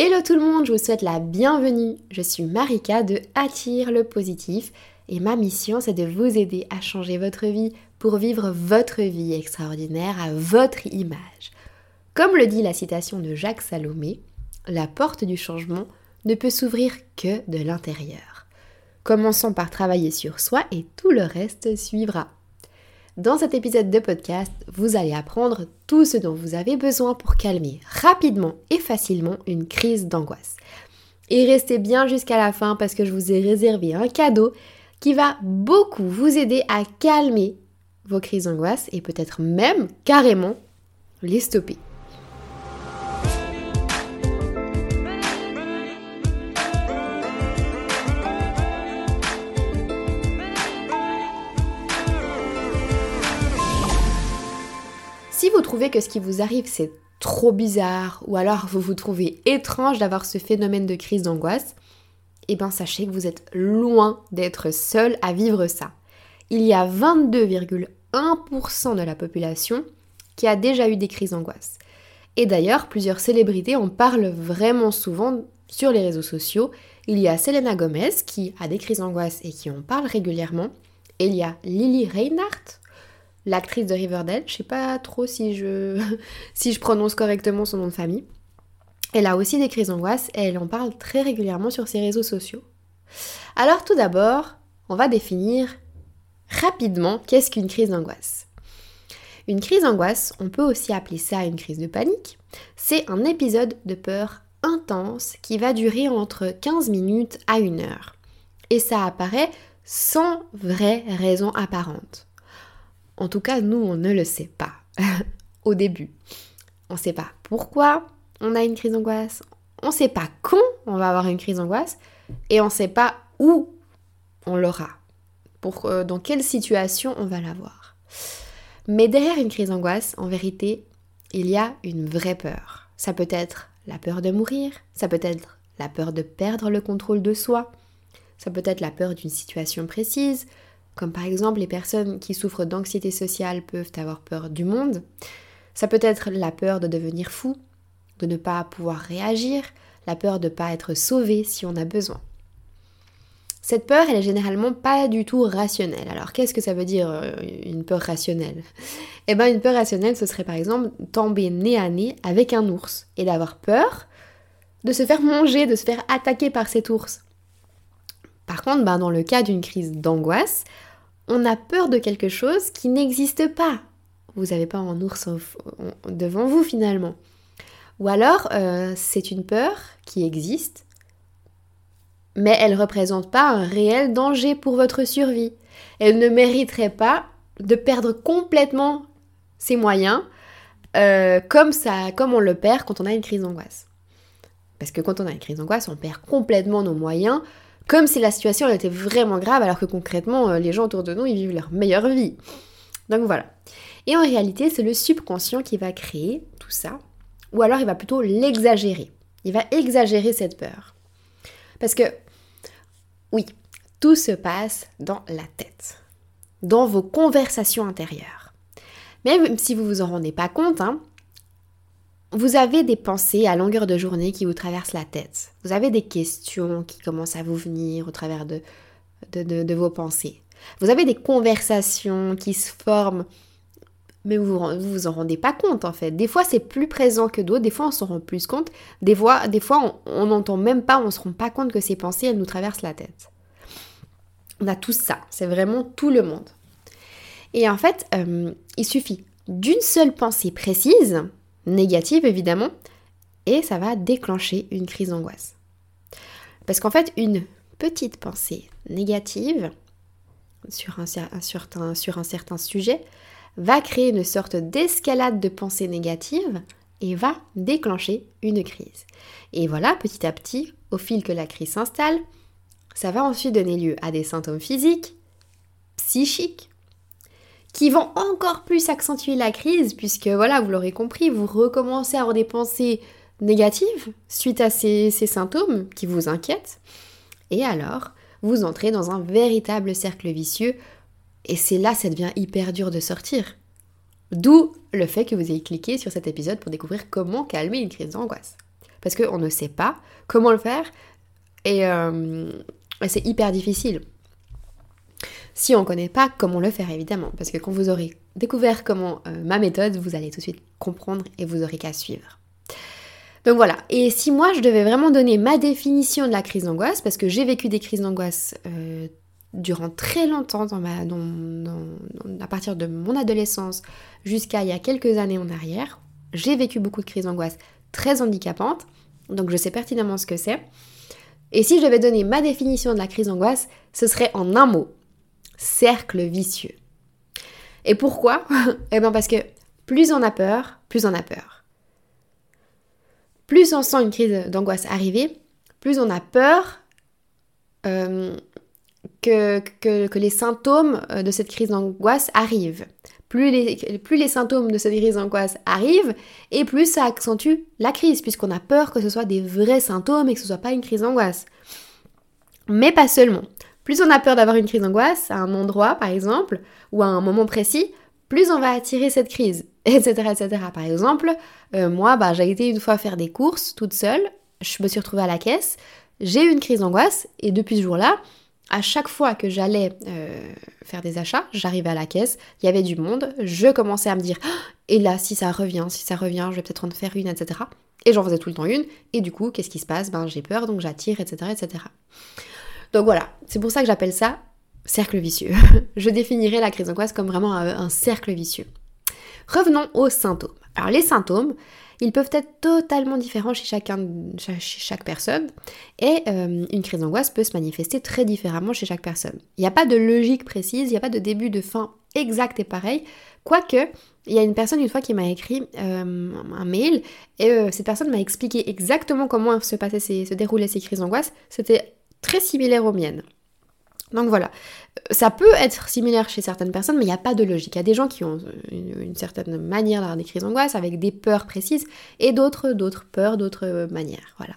Hello tout le monde, je vous souhaite la bienvenue. Je suis Marika de Attire le positif et ma mission c'est de vous aider à changer votre vie pour vivre votre vie extraordinaire à votre image. Comme le dit la citation de Jacques Salomé, la porte du changement ne peut s'ouvrir que de l'intérieur. Commençons par travailler sur soi et tout le reste suivra. Dans cet épisode de podcast, vous allez apprendre tout ce dont vous avez besoin pour calmer rapidement et facilement une crise d'angoisse. Et restez bien jusqu'à la fin parce que je vous ai réservé un cadeau qui va beaucoup vous aider à calmer vos crises d'angoisse et peut-être même carrément les stopper. Si vous trouvez que ce qui vous arrive c'est trop bizarre ou alors vous vous trouvez étrange d'avoir ce phénomène de crise d'angoisse, eh bien sachez que vous êtes loin d'être seul à vivre ça. Il y a 22,1% de la population qui a déjà eu des crises d'angoisse. Et d'ailleurs, plusieurs célébrités en parlent vraiment souvent sur les réseaux sociaux. Il y a Selena Gomez qui a des crises d'angoisse et qui en parle régulièrement. Et il y a Lily Reinhardt l'actrice de Riverdale. Je sais pas trop si je, si je prononce correctement son nom de famille. Elle a aussi des crises d'angoisse et elle en parle très régulièrement sur ses réseaux sociaux. Alors tout d'abord, on va définir rapidement qu'est-ce qu'une crise d'angoisse. Une crise d'angoisse, on peut aussi appeler ça une crise de panique, c'est un épisode de peur intense qui va durer entre 15 minutes à 1 heure. Et ça apparaît sans vraie raison apparente. En tout cas, nous, on ne le sait pas au début. On ne sait pas pourquoi on a une crise d'angoisse. On ne sait pas quand on va avoir une crise d'angoisse. Et on ne sait pas où on l'aura. Pour, euh, dans quelle situation on va l'avoir. Mais derrière une crise d'angoisse, en vérité, il y a une vraie peur. Ça peut être la peur de mourir, ça peut être la peur de perdre le contrôle de soi, ça peut être la peur d'une situation précise, comme par exemple les personnes qui souffrent d'anxiété sociale peuvent avoir peur du monde. Ça peut être la peur de devenir fou, de ne pas pouvoir réagir, la peur de ne pas être sauvé si on a besoin. Cette peur, elle est généralement pas du tout rationnelle. Alors qu'est-ce que ça veut dire euh, une peur rationnelle? Eh bien une peur rationnelle, ce serait par exemple tomber nez à nez avec un ours et d'avoir peur de se faire manger, de se faire attaquer par cet ours. Par contre, ben, dans le cas d'une crise d'angoisse, on a peur de quelque chose qui n'existe pas. Vous n'avez pas un ours devant vous finalement. Ou alors, euh, c'est une peur qui existe, mais elle ne représente pas un réel danger pour votre survie. Elle ne mériterait pas de perdre complètement ses moyens euh, comme, ça, comme on le perd quand on a une crise d'angoisse. Parce que quand on a une crise d'angoisse, on perd complètement nos moyens comme si la situation était vraiment grave alors que concrètement euh, les gens autour de nous ils vivent leur meilleure vie. Donc voilà. Et en réalité c'est le subconscient qui va créer tout ça, ou alors il va plutôt l'exagérer. Il va exagérer cette peur. Parce que oui, tout se passe dans la tête, dans vos conversations intérieures. Même si vous vous en rendez pas compte, hein, vous avez des pensées à longueur de journée qui vous traversent la tête. Vous avez des questions qui commencent à vous venir au travers de, vos pensées. Vous avez des conversations qui se forment, mais vous vous, vous en rendez pas compte en fait. Des fois c'est plus présent que d'autres, des fois on s'en rend plus compte, des fois, des fois on n'entend même pas, on se rend pas compte que ces pensées elles nous traversent la tête. On a tout ça, c'est vraiment tout le monde. Et en fait, euh, il suffit d'une seule pensée précise négative évidemment, et ça va déclencher une crise d'angoisse. Parce qu'en fait, une petite pensée négative sur un, certain, sujet va créer une sorte d'escalade de pensée négative et va déclencher une crise. Et voilà, petit à petit, au fil que la crise s'installe, ça va ensuite donner lieu à des symptômes physiques, psychiques, qui vont encore plus accentuer la crise, puisque voilà, vous l'aurez compris, vous recommencez à avoir des pensées négatives suite à ces, symptômes qui vous inquiètent, et alors vous entrez dans un véritable cercle vicieux, et c'est là ça devient hyper dur de sortir. D'où le fait que vous ayez cliqué sur cet épisode pour découvrir comment calmer une crise d'angoisse. parce qu'on ne sait pas comment le faire et, euh, c'est hyper difficile. Si on ne connaît pas comment le faire, évidemment, parce que quand vous aurez découvert comment euh, ma méthode, vous allez tout de suite comprendre et vous aurez qu'à suivre. Donc voilà, et si moi je devais vraiment donner ma définition de la crise d'angoisse, parce que j'ai vécu des crises d'angoisse euh, durant très longtemps, à partir de mon adolescence jusqu'à il y a quelques années en arrière, j'ai vécu beaucoup de crises d'angoisse très handicapantes, donc je sais pertinemment ce que c'est. Et si je devais donner ma définition de la crise d'angoisse, ce serait en un mot, cercle vicieux. Et pourquoi Eh bien parce que plus on a peur, plus on a peur. Plus on sent une crise d'angoisse arriver, plus on a peur euh, que, les symptômes euh, de cette crise d'angoisse arrivent. Plus les, plus les symptômes de cette crise d'angoisse arrivent, et plus ça accentue la crise, puisqu'on a peur que ce soit des vrais symptômes et que ce soit pas une crise d'angoisse. Mais pas seulement. Plus on a peur d'avoir une crise d'angoisse à un endroit, par exemple, ou à un moment précis, plus on va attirer cette crise, etc. etc. Par exemple, euh, moi, bah, j'ai été une fois faire des courses toute seule, je me suis retrouvée à la caisse, j'ai eu une crise d'angoisse, et depuis ce jour-là, à chaque fois que j'allais euh, faire des achats, j'arrivais à la caisse, il y avait du monde, je commençais à me dire et là si ça revient, si ça revient, je vais peut-être en faire une, etc. Et j'en faisais tout le temps une, et du coup, qu'est-ce qui se passe? Ben j'ai peur, donc j'attire, etc., etc. Donc voilà, c'est pour ça que j'appelle ça cercle vicieux. je définirais la crise d'angoisse comme vraiment un cercle vicieux. Revenons aux symptômes. Alors les symptômes, ils peuvent être totalement différents chez, chaque personne et euh, une crise d'angoisse peut se manifester très différemment chez chaque personne. Il n'y a pas de logique précise, il n'y a pas de début, de fin exact et pareil, quoique il y a une personne une fois qui m'a écrit euh, un mail et euh, cette personne m'a expliqué exactement comment se, passaient se déroulaient ces crises d'angoisse. C'était très similaire aux miennes. Donc voilà, ça peut être similaire chez certaines personnes, mais il n'y a pas de logique. Il y a des gens qui ont une, certaine manière d'avoir des crises d'angoisse avec des peurs précises et d'autres, d'autres peurs, d'autres manières. Voilà.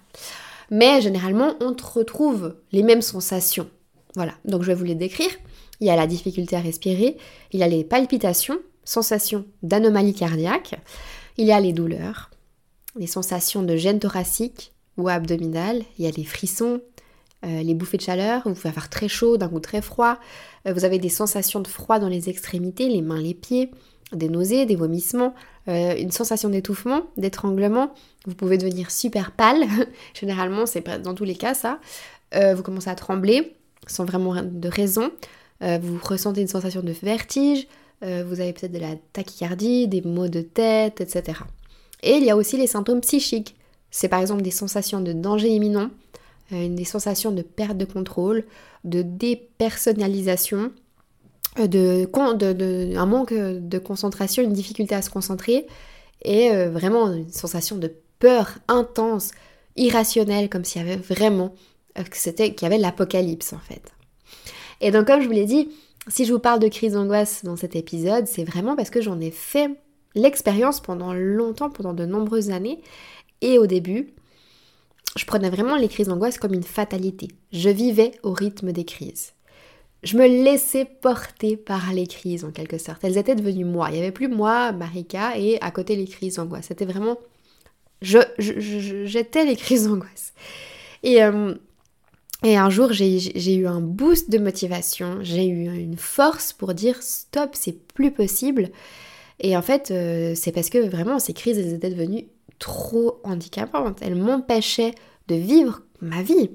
Mais généralement, on retrouve les mêmes sensations. Voilà, donc je vais vous les décrire. Il y a la difficulté à respirer, il y a les palpitations, sensations d'anomalie cardiaque, il y a les douleurs, les sensations de gêne thoracique ou abdominale, il y a les frissons, euh, les bouffées de chaleur, vous pouvez avoir très chaud, d'un coup très froid, euh, vous avez des sensations de froid dans les extrémités, les mains, les pieds, des nausées, des vomissements, euh, une sensation d'étouffement, d'étranglement, vous pouvez devenir super pâle, généralement c'est dans tous les cas ça, vous commencez à trembler sans vraiment de raison, vous ressentez une sensation de vertige, vous avez peut-être de la tachycardie, des maux de tête, etc. Et il y a aussi les symptômes psychiques, c'est par exemple des sensations de danger imminent, des sensations de perte de contrôle, de dépersonnalisation, euh, de, un manque de concentration, une difficulté à se concentrer et euh, vraiment une sensation de peur intense, irrationnelle, comme s'il y avait vraiment que c'était qu'il y avait l'apocalypse en fait. Et donc comme je vous l'ai dit, si je vous parle de crise d'angoisse dans cet épisode, c'est vraiment parce que j'en ai fait l'expérience pendant longtemps, pendant de nombreuses années. Et au début, je prenais vraiment les crises d'angoisse comme une fatalité. Je vivais au rythme des crises. Je me laissais porter par les crises en quelque sorte. Elles étaient devenues moi. Il n'y avait plus moi, Marika, et à côté les crises d'angoisse. C'était vraiment... Je, j'étais les crises d'angoisse. Et, euh, un jour, j'ai eu un boost de motivation. J'ai eu une force pour dire stop, c'est plus possible. Et en fait, euh, c'est parce que vraiment, ces crises, elles étaient devenues trop handicapante. Elle m'empêchait de vivre ma vie.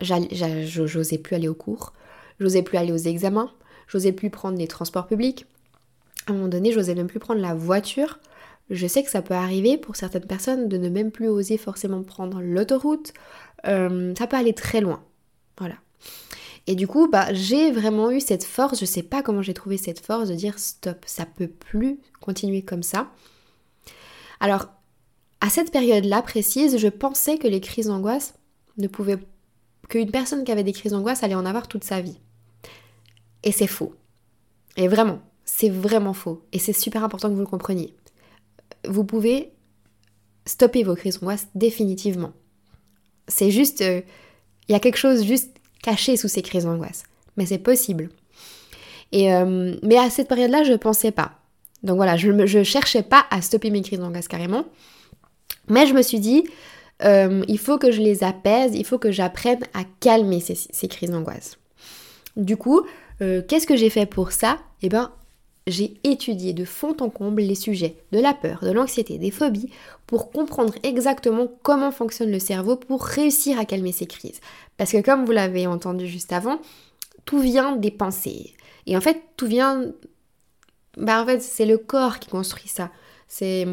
J'osais plus aller aux cours, j'osais plus aller aux examens, j'osais plus prendre les transports publics. À un moment donné, j'osais même plus prendre la voiture. Je sais que ça peut arriver pour certaines personnes de ne même plus oser forcément prendre l'autoroute. Euh, ça peut aller très loin. Voilà. Et du coup, bah, j'ai vraiment eu cette force, je sais pas comment j'ai trouvé cette force de dire stop, ça peut plus continuer comme ça. Alors, à cette période-là précise, je pensais que les crises d'angoisse ne pouvaient qu'une personne qui avait des crises d'angoisse allait en avoir toute sa vie. Et c'est faux. Et vraiment, c'est vraiment faux. Et c'est super important que vous le compreniez. Vous pouvez stopper vos crises d'angoisse définitivement. C'est juste, euh, il y a quelque chose juste caché sous ces crises d'angoisse. Mais c'est possible. Et euh, mais à cette période-là, je ne pensais pas. Donc voilà, je ne cherchais pas à stopper mes crises d'angoisse carrément. Mais je me suis dit, euh, il faut que je les apaise, il faut que j'apprenne à calmer ces, crises d'angoisse. Du coup, euh, qu'est-ce que j'ai fait pour ça? Eh bien, j'ai étudié de fond en comble les sujets de la peur, de l'anxiété, des phobies, pour comprendre exactement comment fonctionne le cerveau pour réussir à calmer ces crises. Parce que comme vous l'avez entendu juste avant, tout vient des pensées. Et en fait, tout vient... Bah en fait, c'est le corps qui construit ça. C'est,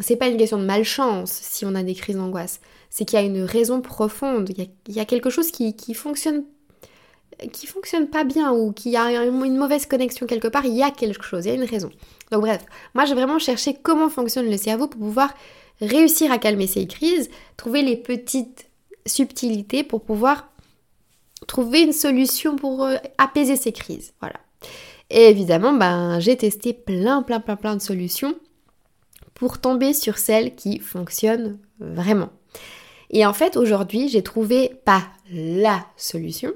c'est pas une question de malchance si on a des crises d'angoisse. C'est qu'il y a une raison profonde. Il y a, quelque chose qui, qui fonctionne qui fonctionne pas bien ou qui a une mauvaise connexion quelque part, il y a quelque chose, il y a une raison. Donc bref, moi j'ai vraiment cherché comment fonctionne le cerveau pour pouvoir réussir à calmer ces crises, trouver les petites subtilités pour pouvoir trouver une solution pour euh, apaiser ces crises. Voilà. Et évidemment, ben, j'ai testé plein, plein, plein, plein de solutions pour tomber sur celle qui fonctionne vraiment. Et en fait, aujourd'hui, j'ai trouvé pas la solution.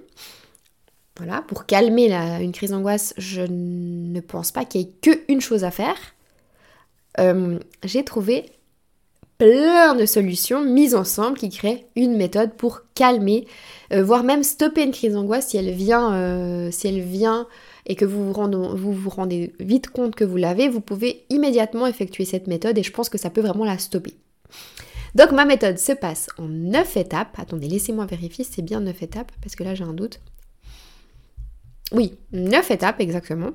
Voilà, pour calmer une crise d'angoisse, je ne pense pas qu'il y ait qu'une chose à faire. Euh, j'ai trouvé plein de solutions mises ensemble qui créent une méthode pour calmer, euh, voire même stopper une crise d'angoisse si elle vient, euh, et que vous vous, vous rendez vite compte que vous l'avez, vous pouvez immédiatement effectuer cette méthode et je pense que ça peut vraiment la stopper. Donc ma méthode se passe en 9 étapes. Attendez, laissez-moi vérifier c'est bien 9 étapes parce que là j'ai un doute. Oui, 9 étapes exactement.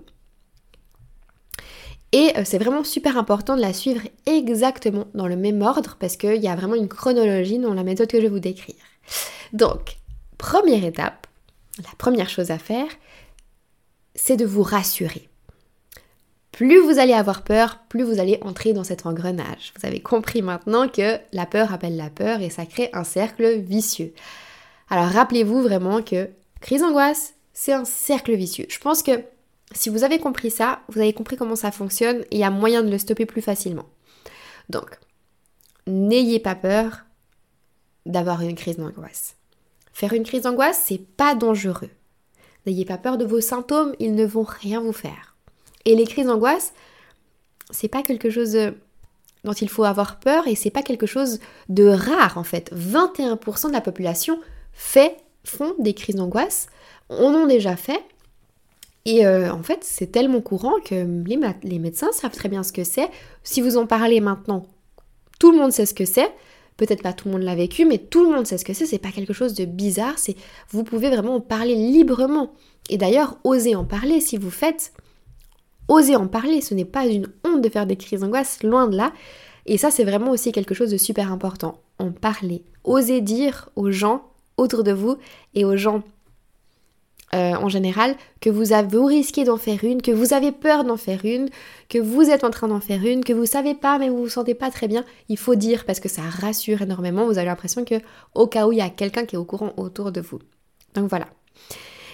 Et euh, c'est vraiment super important de la suivre exactement dans le même ordre parce qu'il y a vraiment une chronologie dans la méthode que je vais vous décrire. Donc, première étape, la première chose à faire, c'est de vous rassurer. Plus vous allez avoir peur, plus vous allez entrer dans cet engrenage. Vous avez compris maintenant que la peur appelle la peur et ça crée un cercle vicieux. Alors rappelez-vous vraiment que crise angoisse, c'est un cercle vicieux. Je pense que si vous avez compris ça, vous avez compris comment ça fonctionne et il y a moyen de le stopper plus facilement. Donc, n'ayez pas peur d'avoir une crise d'angoisse. Faire une crise d'angoisse, c'est pas dangereux. N'ayez pas peur de vos symptômes, ils ne vont rien vous faire. Et les crises d'angoisse, c'est pas quelque chose dont il faut avoir peur et c'est pas quelque chose de rare en fait. 21% de la population fait, font des crises d'angoisse, on en a déjà fait. Et euh, en fait, c'est tellement courant que les, médecins savent très bien ce que c'est. Si vous en parlez maintenant, tout le monde sait ce que c'est. Peut-être pas tout le monde l'a vécu, mais tout le monde sait ce que c'est. C'est pas quelque chose de bizarre. C'est vous pouvez vraiment en parler librement. Et d'ailleurs, osez en parler si vous faites. Osez en parler. Ce n'est pas une honte de faire des crises d'angoisse, loin de là. Et ça, c'est vraiment aussi quelque chose de super important. En parler. Osez dire aux gens autour de vous et aux gens euh, en général, que vous, avez, risquez d'en faire une, que vous avez peur d'en faire une, que vous êtes en train d'en faire une, que vous savez pas mais vous vous sentez pas très bien, il faut dire parce que ça rassure énormément. Vous avez l'impression que au cas où il y a quelqu'un qui est au courant autour de vous. Donc voilà.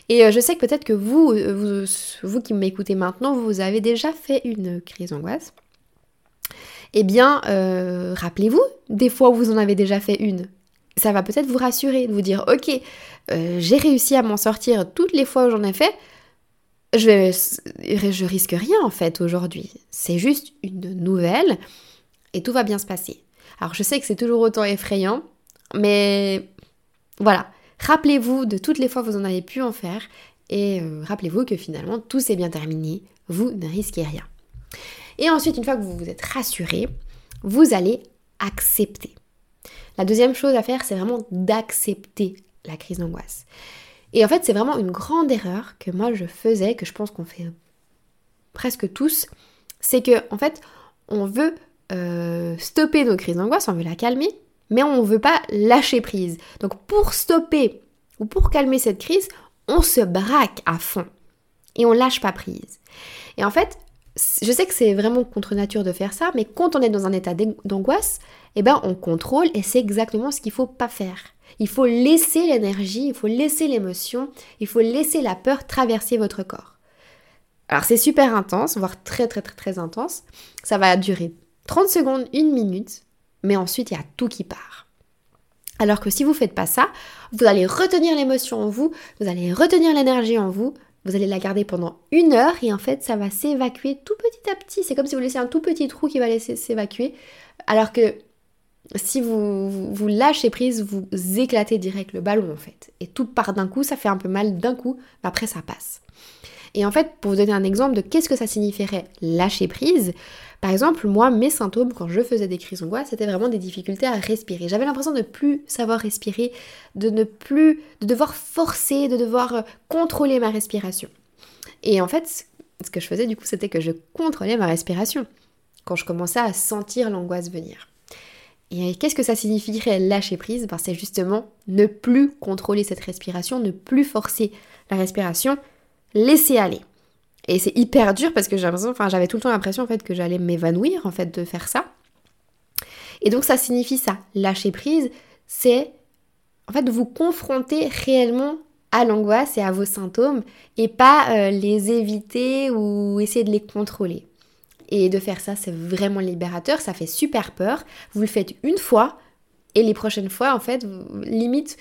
Et euh, je sais que peut-être que vous, euh, vous, vous qui m'écoutez maintenant, vous avez déjà fait une crise d'angoisse. Eh bien, rappelez-vous des fois vous en avez déjà fait une ça va peut-être vous rassurer, vous dire ok, euh, j'ai réussi à m'en sortir toutes les fois où j'en ai fait, je, je risque rien en fait aujourd'hui. C'est juste une nouvelle et tout va bien se passer. Alors je sais que c'est toujours autant effrayant, mais voilà. Rappelez-vous de toutes les fois où vous en avez pu en faire et euh, rappelez-vous que finalement tout s'est bien terminé, vous ne risquez rien. Et ensuite, une fois que vous vous êtes rassuré, vous allez accepter. La deuxième chose à faire, c'est vraiment d'accepter la crise d'angoisse. Et en fait, c'est vraiment une grande erreur que moi je faisais, que je pense qu'on fait presque tous, c'est que en fait, on veut euh, stopper nos crises d'angoisse, on veut la calmer, mais on ne veut pas lâcher prise. Donc pour stopper ou pour calmer cette crise, on se braque à fond et on lâche pas prise. Et en fait, je sais que c'est vraiment contre nature de faire ça, mais quand on est dans un état d'angoisse, eh ben on contrôle et c'est exactement ce qu'il faut pas faire. Il faut laisser l'énergie, il faut laisser l'émotion, il faut laisser la peur traverser votre corps. Alors c'est super intense, voire très très très très intense. Ça va durer 30 secondes, une minute, mais ensuite il y a tout qui part. Alors que si vous ne faites pas ça, vous allez retenir l'émotion en vous, vous allez retenir l'énergie en vous, vous allez la garder pendant une heure et en fait ça va s'évacuer tout petit à petit. C'est comme si vous laissiez un tout petit trou qui va laisser s'évacuer. Alors que si vous, vous lâchez prise, vous éclatez direct le ballon en fait. Et tout part d'un coup, ça fait un peu mal d'un coup, après ça passe. Et en fait, pour vous donner un exemple de qu'est-ce que ça signifierait lâcher prise, par exemple, moi, mes symptômes quand je faisais des crises d'angoisse, c'était vraiment des difficultés à respirer. J'avais l'impression de ne plus savoir respirer, de ne plus, de devoir forcer, de devoir euh, contrôler ma respiration. Et en fait, ce que je faisais du coup, c'était que je contrôlais ma respiration quand je commençais à sentir l'angoisse venir. Et qu'est-ce que ça signifierait lâcher prise? Ben, C'est justement ne plus contrôler cette respiration, ne plus forcer la respiration, laisser aller. Et c'est hyper dur parce que j'avais tout le temps l'impression en fait que j'allais m'évanouir en fait de faire ça. Et donc ça signifie ça, lâcher prise, c'est en fait vous confronter réellement à l'angoisse et à vos symptômes et pas euh, les éviter ou essayer de les contrôler. Et de faire ça, c'est vraiment libérateur, ça fait super peur. Vous le faites une fois et les prochaines fois, en fait, limite,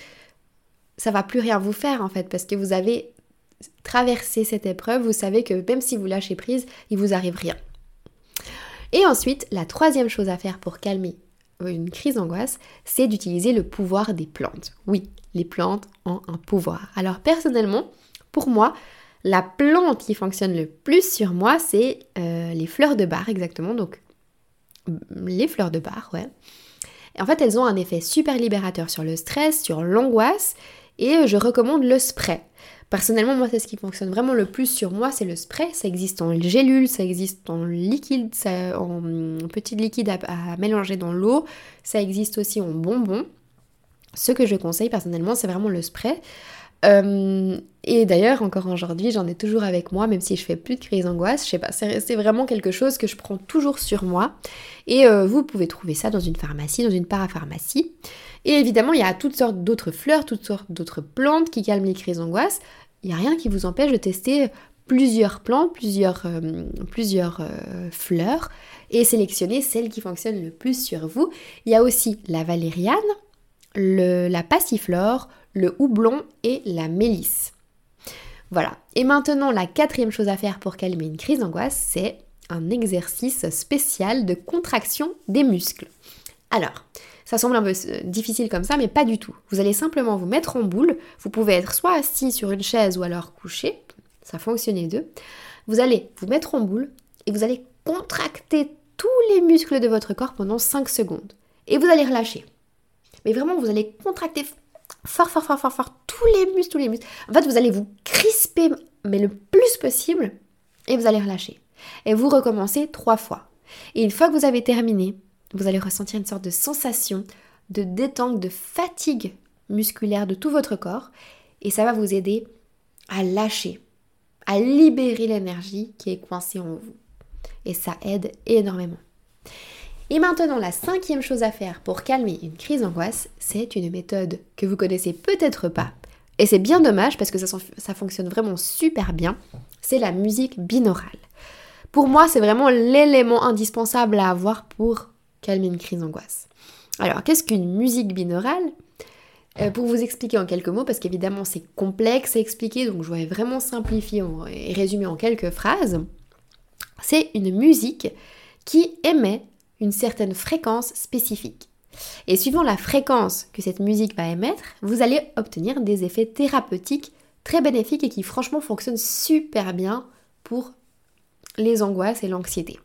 ça va plus rien vous faire en fait parce que vous avez traverser cette épreuve, vous savez que même si vous lâchez prise, il vous arrive rien. Et ensuite, la troisième chose à faire pour calmer une crise d'angoisse, c'est d'utiliser le pouvoir des plantes. Oui, les plantes ont un pouvoir. Alors personnellement, pour moi, la plante qui fonctionne le plus sur moi, c'est euh, les fleurs de bar, exactement. Donc, les fleurs de bar, ouais. en fait, elles ont un effet super libérateur sur le stress, sur l'angoisse, et je recommande le spray. Personnellement, moi, c'est ce qui fonctionne vraiment le plus sur moi, c'est le spray. Ça existe en gélule, ça existe en liquide, en petit liquide à, mélanger dans l'eau. Ça existe aussi en bonbon. Ce que je conseille personnellement, c'est vraiment le spray. Euh, et d'ailleurs, encore aujourd'hui, j'en ai toujours avec moi, même si je fais plus de crise d'angoisse. Je sais pas, c'est vraiment quelque chose que je prends toujours sur moi. Et euh, vous pouvez trouver ça dans une pharmacie, dans une parapharmacie. Et évidemment, il y a toutes sortes d'autres fleurs, toutes sortes d'autres plantes qui calment les crises d'angoisse. Il n'y a rien qui vous empêche de tester plusieurs plantes, plusieurs, euh, euh, fleurs et sélectionner celles qui fonctionnent le plus sur vous. Il y a aussi la valériane, la passiflore, le houblon et la mélisse. Voilà. Et maintenant, la quatrième chose à faire pour calmer une crise d'angoisse, c'est un exercice spécial de contraction des muscles. Alors, ça semble un peu euh, difficile comme ça, mais pas du tout. Vous allez simplement vous mettre en boule. Vous pouvez être soit assis sur une chaise ou alors couché. Ça fonctionne les deux. Vous allez vous mettre en boule et vous allez contracter tous les muscles de votre corps pendant 5 secondes. Et vous allez relâcher. Mais vraiment, vous allez contracter fort, fort, fort, fort, fort tous les muscles, tous les. En fait, vous allez vous crisper, mais le plus possible, et vous allez relâcher. Et vous recommencez trois fois. Et une fois que vous avez terminé, vous allez ressentir une sorte de sensation de détente, de fatigue musculaire de tout votre corps et ça va vous aider à lâcher, à libérer l'énergie qui est coincée en vous. Et ça aide énormément. Et maintenant, la cinquième chose à faire pour calmer une crise d'angoisse, c'est une méthode que vous connaissez peut-être pas. Et c'est bien dommage parce que ça, ça fonctionne vraiment super bien. C'est la musique binaurale. Pour moi, c'est vraiment l'élément indispensable à avoir pour calmer une crise d'angoisse. Alors, qu'est-ce qu'une musique binaurale? Euh, Pour vous expliquer en quelques mots, parce qu'évidemment c'est complexe à expliquer, donc je vais vraiment simplifier et résumer en quelques phrases. C'est une musique qui émet une certaine fréquence spécifique. Et suivant la fréquence que cette musique va émettre, vous allez obtenir des effets thérapeutiques très bénéfiques et qui franchement fonctionnent super bien pour les angoisses et l'anxiété.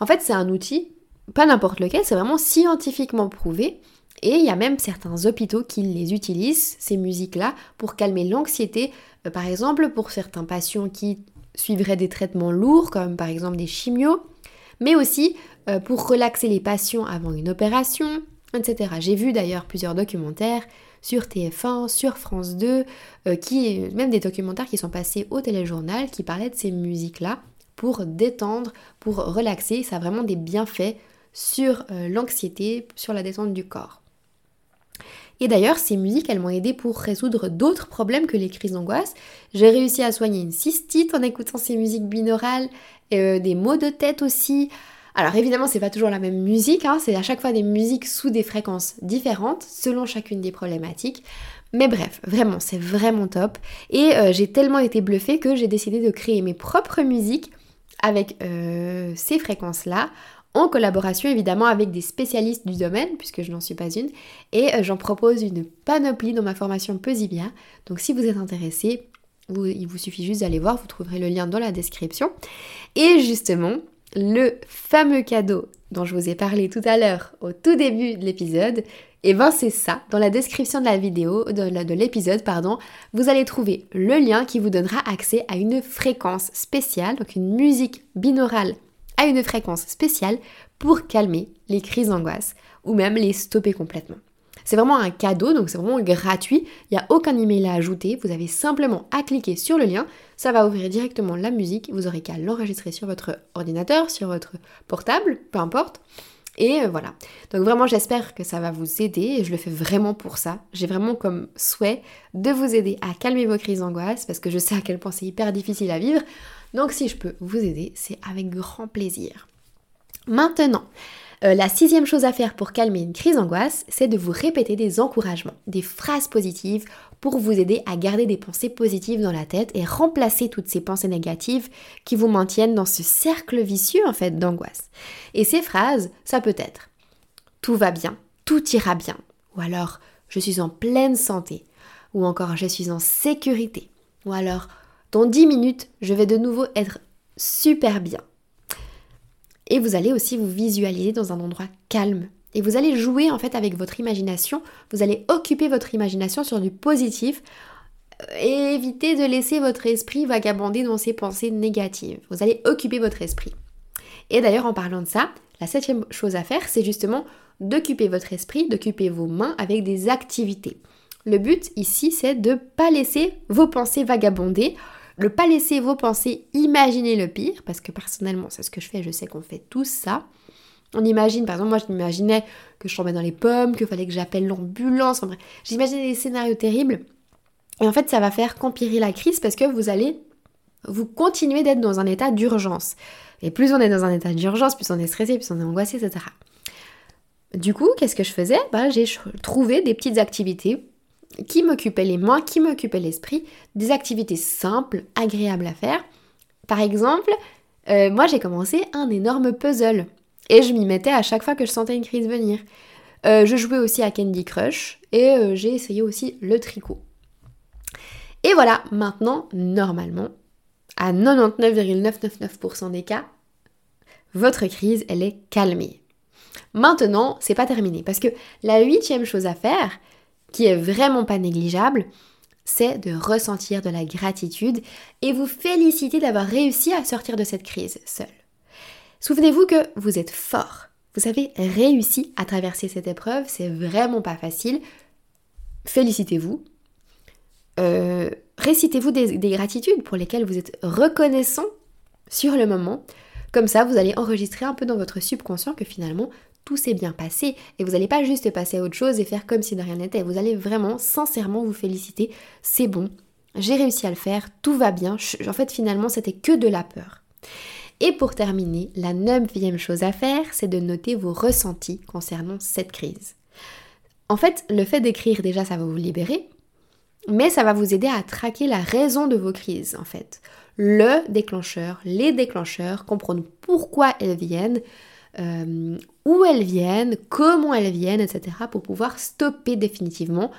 En fait, c'est un outil pas n'importe lequel, c'est vraiment scientifiquement prouvé. Et il y a même certains hôpitaux qui les utilisent, ces musiques-là, pour calmer l'anxiété. Euh, par exemple, pour certains patients qui suivraient des traitements lourds, comme par exemple des chimios, mais aussi euh, pour relaxer les patients avant une opération, etc. J'ai vu d'ailleurs plusieurs documentaires sur TF1, sur France 2, euh, qui, même des documentaires qui sont passés au téléjournal qui parlaient de ces musiques-là pour détendre, pour relaxer. Ça a vraiment des bienfaits sur euh, l'anxiété, sur la détente du corps. Et d'ailleurs, ces musiques, elles m'ont aidé pour résoudre d'autres problèmes que les crises d'angoisse. J'ai réussi à soigner une cystite en écoutant ces musiques binaurales, euh, des maux de tête aussi. Alors évidemment, c'est pas toujours la même musique, hein, c'est à chaque fois des musiques sous des fréquences différentes selon chacune des problématiques. Mais bref, vraiment, c'est vraiment top. Et euh, j'ai tellement été bluffée que j'ai décidé de créer mes propres musiques avec ces fréquences-là en collaboration évidemment avec des spécialistes du domaine, puisque je n'en suis pas une, et euh, j'en propose une panoplie dans ma formation Posibia. Donc si vous êtes intéressé, il vous suffit juste d'aller voir, vous trouverez le lien dans la description. Et justement, le fameux cadeau dont je vous ai parlé tout à l'heure au tout début de l'épisode, et eh ben c'est ça, dans la description de la vidéo, de l'épisode, pardon, vous allez trouver le lien qui vous donnera accès à une fréquence spéciale, donc une musique binaurale à une fréquence spéciale pour calmer les crises d'angoisse ou même les stopper complètement. C'est vraiment un cadeau, donc c'est vraiment gratuit. Il n'y a aucun email à ajouter. Vous avez simplement à cliquer sur le lien. Ça va ouvrir directement la musique. Vous aurez qu'à l'enregistrer sur votre ordinateur, sur votre portable, peu importe. Et euh, voilà. Donc vraiment, j'espère que ça va vous aider et je le fais vraiment pour ça. J'ai vraiment comme souhait de vous aider à calmer vos crises d'angoisse parce que je sais à quel point c'est hyper difficile à vivre. Donc si je peux vous aider, c'est avec grand plaisir. Maintenant, euh, la sixième chose à faire pour calmer une crise d'angoisse, c'est de vous répéter des encouragements, des phrases positives pour vous aider à garder des pensées positives dans la tête et remplacer toutes ces pensées négatives qui vous maintiennent dans ce cercle vicieux en fait d'angoisse. Et ces phrases, ça peut être tout va bien, tout ira bien, ou alors je suis en pleine santé, ou encore je suis en sécurité, ou alors dans 10 minutes, je vais de nouveau être super bien. Et vous allez aussi vous visualiser dans un endroit calme. Et vous allez jouer en fait avec votre imagination. Vous allez occuper votre imagination sur du positif euh, et éviter de laisser votre esprit vagabonder dans ses pensées négatives. Vous allez occuper votre esprit. Et d'ailleurs, en parlant de ça, la septième chose à faire, c'est justement d'occuper votre esprit, d'occuper vos mains avec des activités. Le but ici, c'est de ne pas laisser vos pensées vagabonder ne pas laisser vos pensées imaginer le pire, parce que personnellement, c'est ce que je fais, je sais qu'on fait tous ça. On imagine, par exemple, moi je m'imaginais que je tombais dans les pommes, qu'il fallait que j'appelle l'ambulance, enfin j'imaginais des scénarios terribles. Et en fait, ça va faire qu'empirer la crise parce que vous allez, vous continuez d'être dans un état d'urgence. Et plus on est dans un état d'urgence, plus on est stressé, plus on est angoissé, etc. Du coup, qu'est-ce que je faisais? Bah, J'ai trouvé des petites activités qui m'occupait les mains, qui m'occupait l'esprit, des activités simples, agréables à faire. Par exemple, euh, moi j'ai commencé un énorme puzzle et je m'y mettais à chaque fois que je sentais une crise venir. Euh, je jouais aussi à Candy Crush et euh, j'ai essayé aussi le tricot. Et voilà, maintenant, normalement, à 99,999% des cas, votre crise, elle est calmée. Maintenant, c'est pas terminé parce que la huitième chose à faire, qui est vraiment pas négligeable, c'est de ressentir de la gratitude et vous féliciter d'avoir réussi à sortir de cette crise seul. Souvenez-vous que vous êtes fort. Vous avez réussi à traverser cette épreuve, c'est vraiment pas facile. Félicitez-vous. Euh, récitez-vous des, des gratitudes pour lesquelles vous êtes reconnaissant sur le moment. Comme ça, vous allez enregistrer un peu dans votre subconscient que finalement, tout s'est bien passé et vous n'allez pas juste passer à autre chose et faire comme si de rien n'était. Vous allez vraiment sincèrement vous féliciter. C'est bon, j'ai réussi à le faire, tout va bien. En fait, finalement, c'était que de la peur. Et pour terminer, la neuvième chose à faire, c'est de noter vos ressentis concernant cette crise. En fait, le fait d'écrire déjà, ça va vous libérer, mais ça va vous aider à traquer la raison de vos crises, en fait. Le déclencheur, les déclencheurs, comprendre pourquoi elles viennent, euh, où elles viennent, comment elles viennent, etc. pour pouvoir stopper définitivement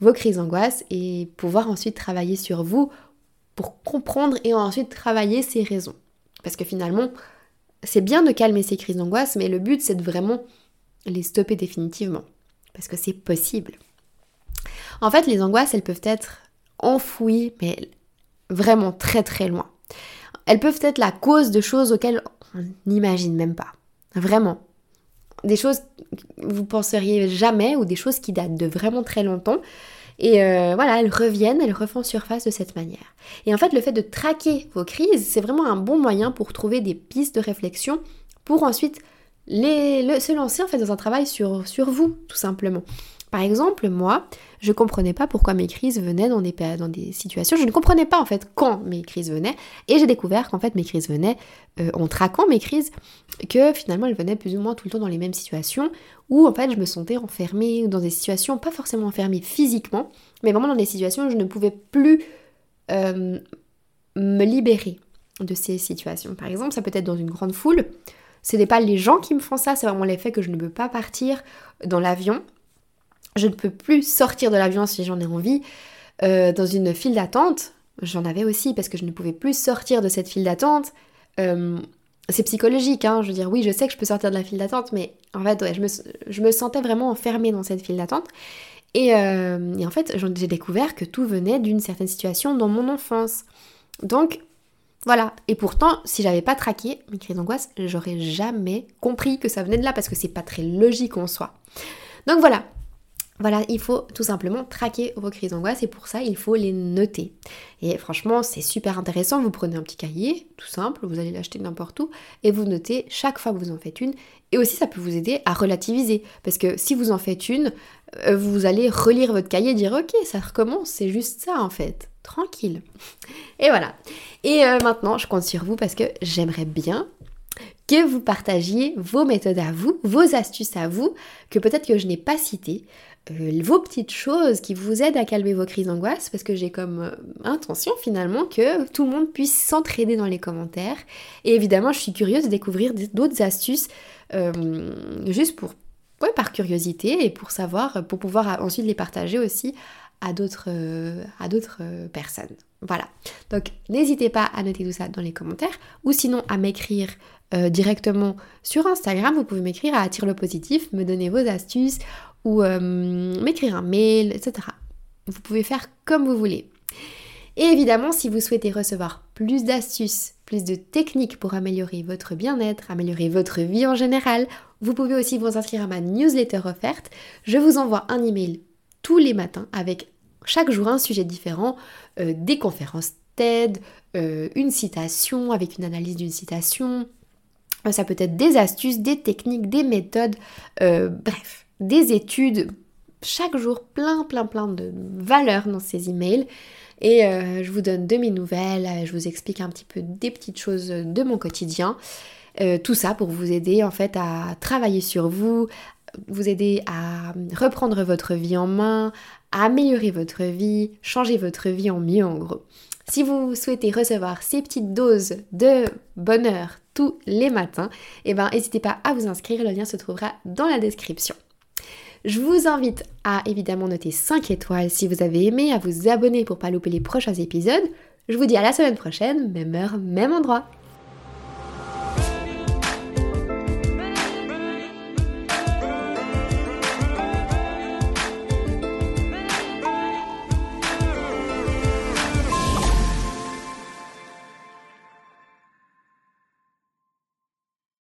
vos crises d'angoisse et pouvoir ensuite travailler sur vous pour comprendre et ensuite travailler ces raisons. Parce que finalement, c'est bien de calmer ces crises d'angoisse, mais le but c'est de vraiment les stopper définitivement. Parce que c'est possible. En fait, les angoisses, elles peuvent être enfouies, mais vraiment très très loin. Elles peuvent être la cause de choses auxquelles on n'imagine même pas. Vraiment. Des choses que vous penseriez jamais ou des choses qui datent de vraiment très longtemps. Et euh, voilà, elles reviennent, elles refont surface de cette manière. Et en fait, le fait de traquer vos crises, c'est vraiment un bon moyen pour trouver des pistes de réflexion pour ensuite les, se lancer fait dans un travail sur vous, tout simplement. Par exemple, moi, je comprenais pas pourquoi mes crises venaient dans des, dans des situations. Je ne comprenais pas en fait quand mes crises venaient. Et j'ai découvert qu'en fait mes crises venaient euh, en traquant mes crises, que finalement elles venaient plus ou moins tout le temps dans les mêmes situations où en fait je me sentais enfermée dans des situations, pas forcément enfermée physiquement, mais vraiment dans des situations où je ne pouvais plus euh, me libérer de ces situations. Par exemple, ça peut être dans une grande foule. Ce n'est pas les gens qui me font ça, c'est vraiment l'effet que je ne peux pas partir dans l'avion. Je ne peux plus sortir de l'avion si j'en ai envie. Euh, dans une file d'attente, j'en avais aussi parce que je ne pouvais plus sortir de cette file d'attente. Euh, c'est psychologique, hein. je veux dire, oui, je sais que je peux sortir de la file d'attente, mais en fait, je, me, je me sentais vraiment enfermée dans cette file d'attente. Et, euh, en fait, j'ai découvert que tout venait d'une certaine situation dans mon enfance. Donc, voilà. Et pourtant, si j'avais pas traqué mes crises d'angoisse, j'aurais jamais compris que ça venait de là parce que c'est pas très logique en soi. Donc voilà. Voilà, il faut tout simplement traquer vos crises d'angoisse et pour ça, il faut les noter. Et franchement, c'est super intéressant. Vous prenez un petit cahier, tout simple, vous allez l'acheter n'importe où et vous notez chaque fois que vous en faites une. Et aussi, ça peut vous aider à relativiser parce que si vous en faites une, euh, vous allez relire votre cahier et dire ok, ça recommence, c'est juste ça en fait tranquille. Et voilà. Et euh, maintenant, je compte sur vous parce que j'aimerais bien que vous partagiez vos méthodes à vous, vos astuces à vous, que peut-être que je n'ai pas citées, euh, vos petites choses qui vous aident à calmer vos crises d'angoisse, parce que j'ai comme euh, intention finalement que tout le monde puisse s'entraider dans les commentaires. Et évidemment, je suis curieuse de découvrir d'autres astuces, juste pour, ouais, par curiosité et pour savoir, pour pouvoir ensuite les partager aussi à d'autres personnes. Voilà. Donc n'hésitez pas à noter tout ça dans les commentaires ou sinon à m'écrire euh, directement sur Instagram. Vous pouvez m'écrire à Tire le positif, me donner vos astuces ou euh, m'écrire un mail, etc. Vous pouvez faire comme vous voulez. Et évidemment, si vous souhaitez recevoir plus d'astuces, plus de techniques pour améliorer votre bien-être, améliorer votre vie en général, vous pouvez aussi vous inscrire à ma newsletter offerte. Je vous envoie un email tous les matins avec chaque jour un sujet différent, euh, des conférences TED, euh, une citation avec une analyse d'une citation, euh, ça peut être des astuces, des techniques, des méthodes, bref, des études, chaque jour plein plein plein de valeurs dans ces emails. Et je vous donne de mes nouvelles, je vous explique un petit peu des petites choses de mon quotidien. tout ça pour vous aider en fait à travailler sur vous, vous aider à reprendre votre vie en main, améliorer votre vie, changer votre vie en mieux en gros. Si vous souhaitez recevoir ces petites doses de bonheur tous les matins, eh ben n'hésitez pas à vous inscrire, le lien se trouvera dans la description. Je vous invite à évidemment noter 5 étoiles si vous avez aimé, à vous abonner pour pas louper les prochains épisodes. Je vous dis à la semaine prochaine, même heure, même endroit.